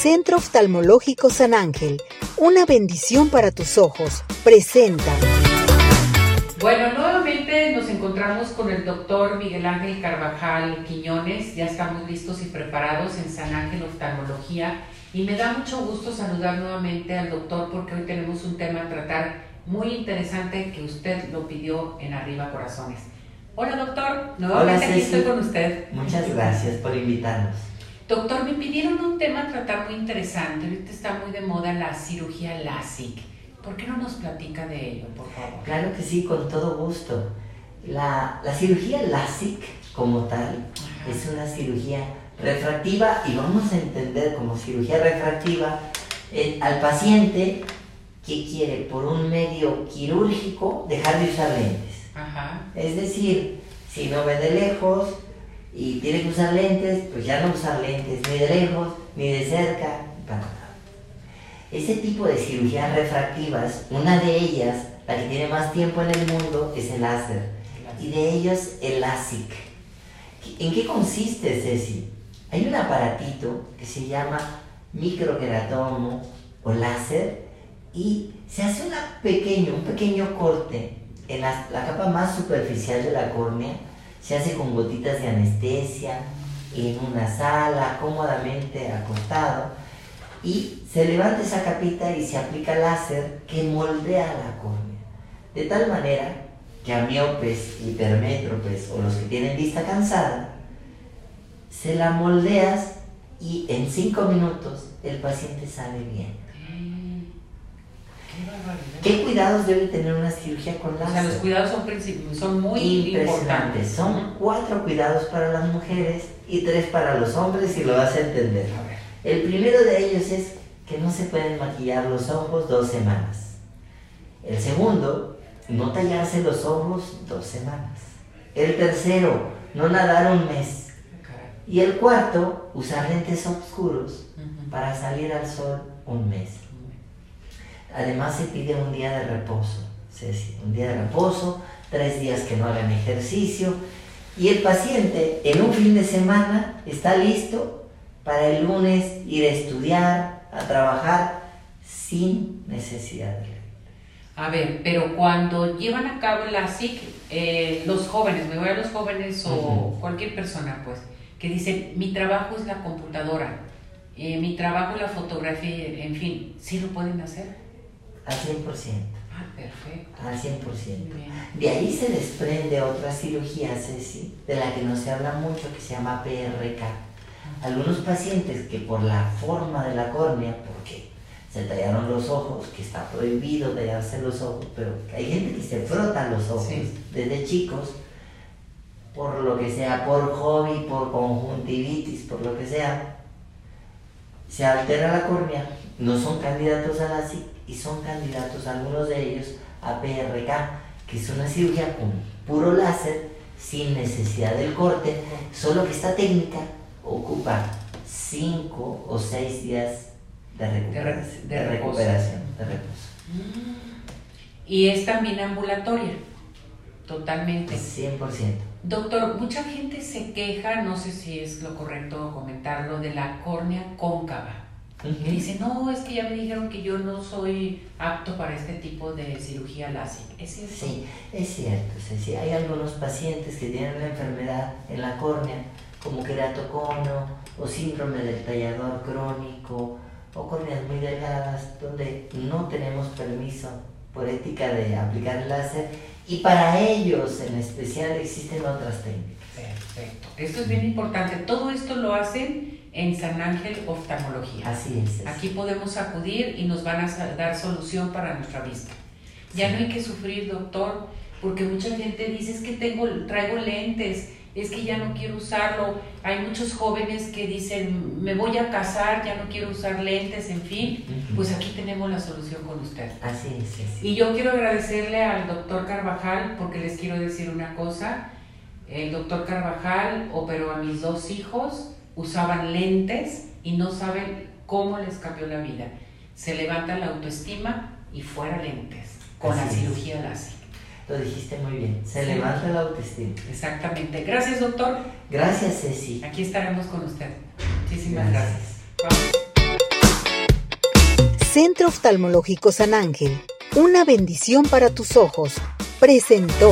Centro Oftalmológico San Ángel, una bendición para tus ojos, presenta. Bueno, nuevamente nos encontramos con el doctor Miguel Ángel Carvajal Quiñones. Ya estamos listos y preparados en San Ángel Oftalmología. Y me da mucho gusto saludar nuevamente al doctor porque hoy tenemos un tema a tratar muy interesante que usted lo pidió en Arriba Corazones. Hola doctor, nuevamente aquí estoy con usted. Muchas gracias por invitarnos. Doctor, me pidieron un tema a tratar muy interesante. Ahorita está muy de moda la cirugía LASIK. ¿Por qué no nos platica de ello, por favor? Claro que sí, con todo gusto. La, cirugía LASIK como tal es una cirugía refractiva y vamos a entender como cirugía refractiva eh, al paciente que quiere por un medio quirúrgico dejar de usar lentes. Es decir, si no ve de lejos, y tiene que usar lentes, pues ya no usar lentes ni de lejos, ni de cerca. Ese tipo de cirugías refractivas, una de ellas, la que tiene más tiempo en el mundo, es el láser. Y de ellos el LASIK. ¿En qué consiste, Ceci? Hay un aparatito que se llama microqueratomo o láser y se hace una pequeño, un pequeño corte en la capa más superficial de la córnea se hace con gotitas de anestesia, en una sala, cómodamente acostado, y se levanta esa capita y se aplica láser que moldea la córnea. De tal manera que a miopes, hipermétropes o los que tienen vista cansada, se la moldeas y en cinco minutos el paciente sale bien. ¿Qué cuidados debe tener una cirugía con láser? O sea, los cuidados son, son muy importantes. Son cuatro cuidados para las mujeres y tres para los hombres y lo vas a entender. El primero de ellos es que no se pueden maquillar los ojos dos semanas. El segundo, no tallarse los ojos dos semanas. El tercero, no nadar un mes. Y el cuarto, usar lentes oscuros para salir al sol un mes. Además se pide un día de reposo, Ceci, un día de reposo, tres días que no hagan ejercicio. Y el paciente en un fin de semana está listo para el lunes ir a estudiar, a trabajar sin necesidad de a ver, pero cuando llevan a cabo la SIC, eh, los jóvenes, me voy a los jóvenes o cualquier persona, pues, que dicen, mi trabajo es la computadora, eh, mi trabajo es la fotografía, en fin, ¿sí lo pueden hacer? Al 100%. Ah, perfecto. Al 100%. De ahí se desprende otra cirugía, Ceci, de la que no se habla mucho, que se llama PRK. Algunos pacientes que por la forma de la córnea, porque se tallaron los ojos, que está prohibido tallarse los ojos, pero hay gente que se frota los ojos desde chicos, por lo que sea, por hobby, por conjuntivitis, por lo que sea, se altera la córnea, no son candidatos a la y son candidatos algunos de ellos a PRK, que es una cirugía con puro láser sin necesidad del corte, solo que esta técnica ocupa 5 o 6 días de, recuperación, de, recuperación, de reposo. Y es también ambulatoria, totalmente. 100%. Doctor, mucha gente se queja, no sé si es lo correcto comentarlo, de la córnea cóncava. Y dice, no, es que ya me dijeron que yo no soy apto para este tipo de cirugía láser. ¿Es cierto? Sí, es cierto. Sí, hay algunos pacientes que tienen una enfermedad en la córnea, como queratocono o síndrome del tallador crónico o córneas muy delgadas, donde no tenemos permiso por ética de aplicar el láser y para ellos en especial existen otras técnicas. Perfecto. Esto es bien importante. Todo esto lo hacen en San Ángel Oftalmología. Así es. Aquí podemos acudir y nos van a dar solución para nuestra vista. Ya no hay que sufrir, doctor, porque mucha gente dice es que tengo, traigo lentes, es que ya no quiero usarlo. Hay muchos jóvenes que dicen, me voy a casar, ya no quiero usar lentes, en fin. Pues aquí tenemos la solución con usted. Así es. Y yo quiero agradecerle al doctor Carvajal porque les quiero decir una cosa. El doctor Carvajal operó a mis dos hijos usaban lentes y no saben cómo les cambió la vida. Se levanta la autoestima y fuera lentes con la cirugía láser. Lo dijiste muy bien, se levanta la autoestima. Exactamente. Gracias, doctor. Gracias, Ceci. Aquí estaremos con usted. Muchísimas gracias. gracias. Centro Oftalmológico San Ángel, una bendición para tus ojos, presentó.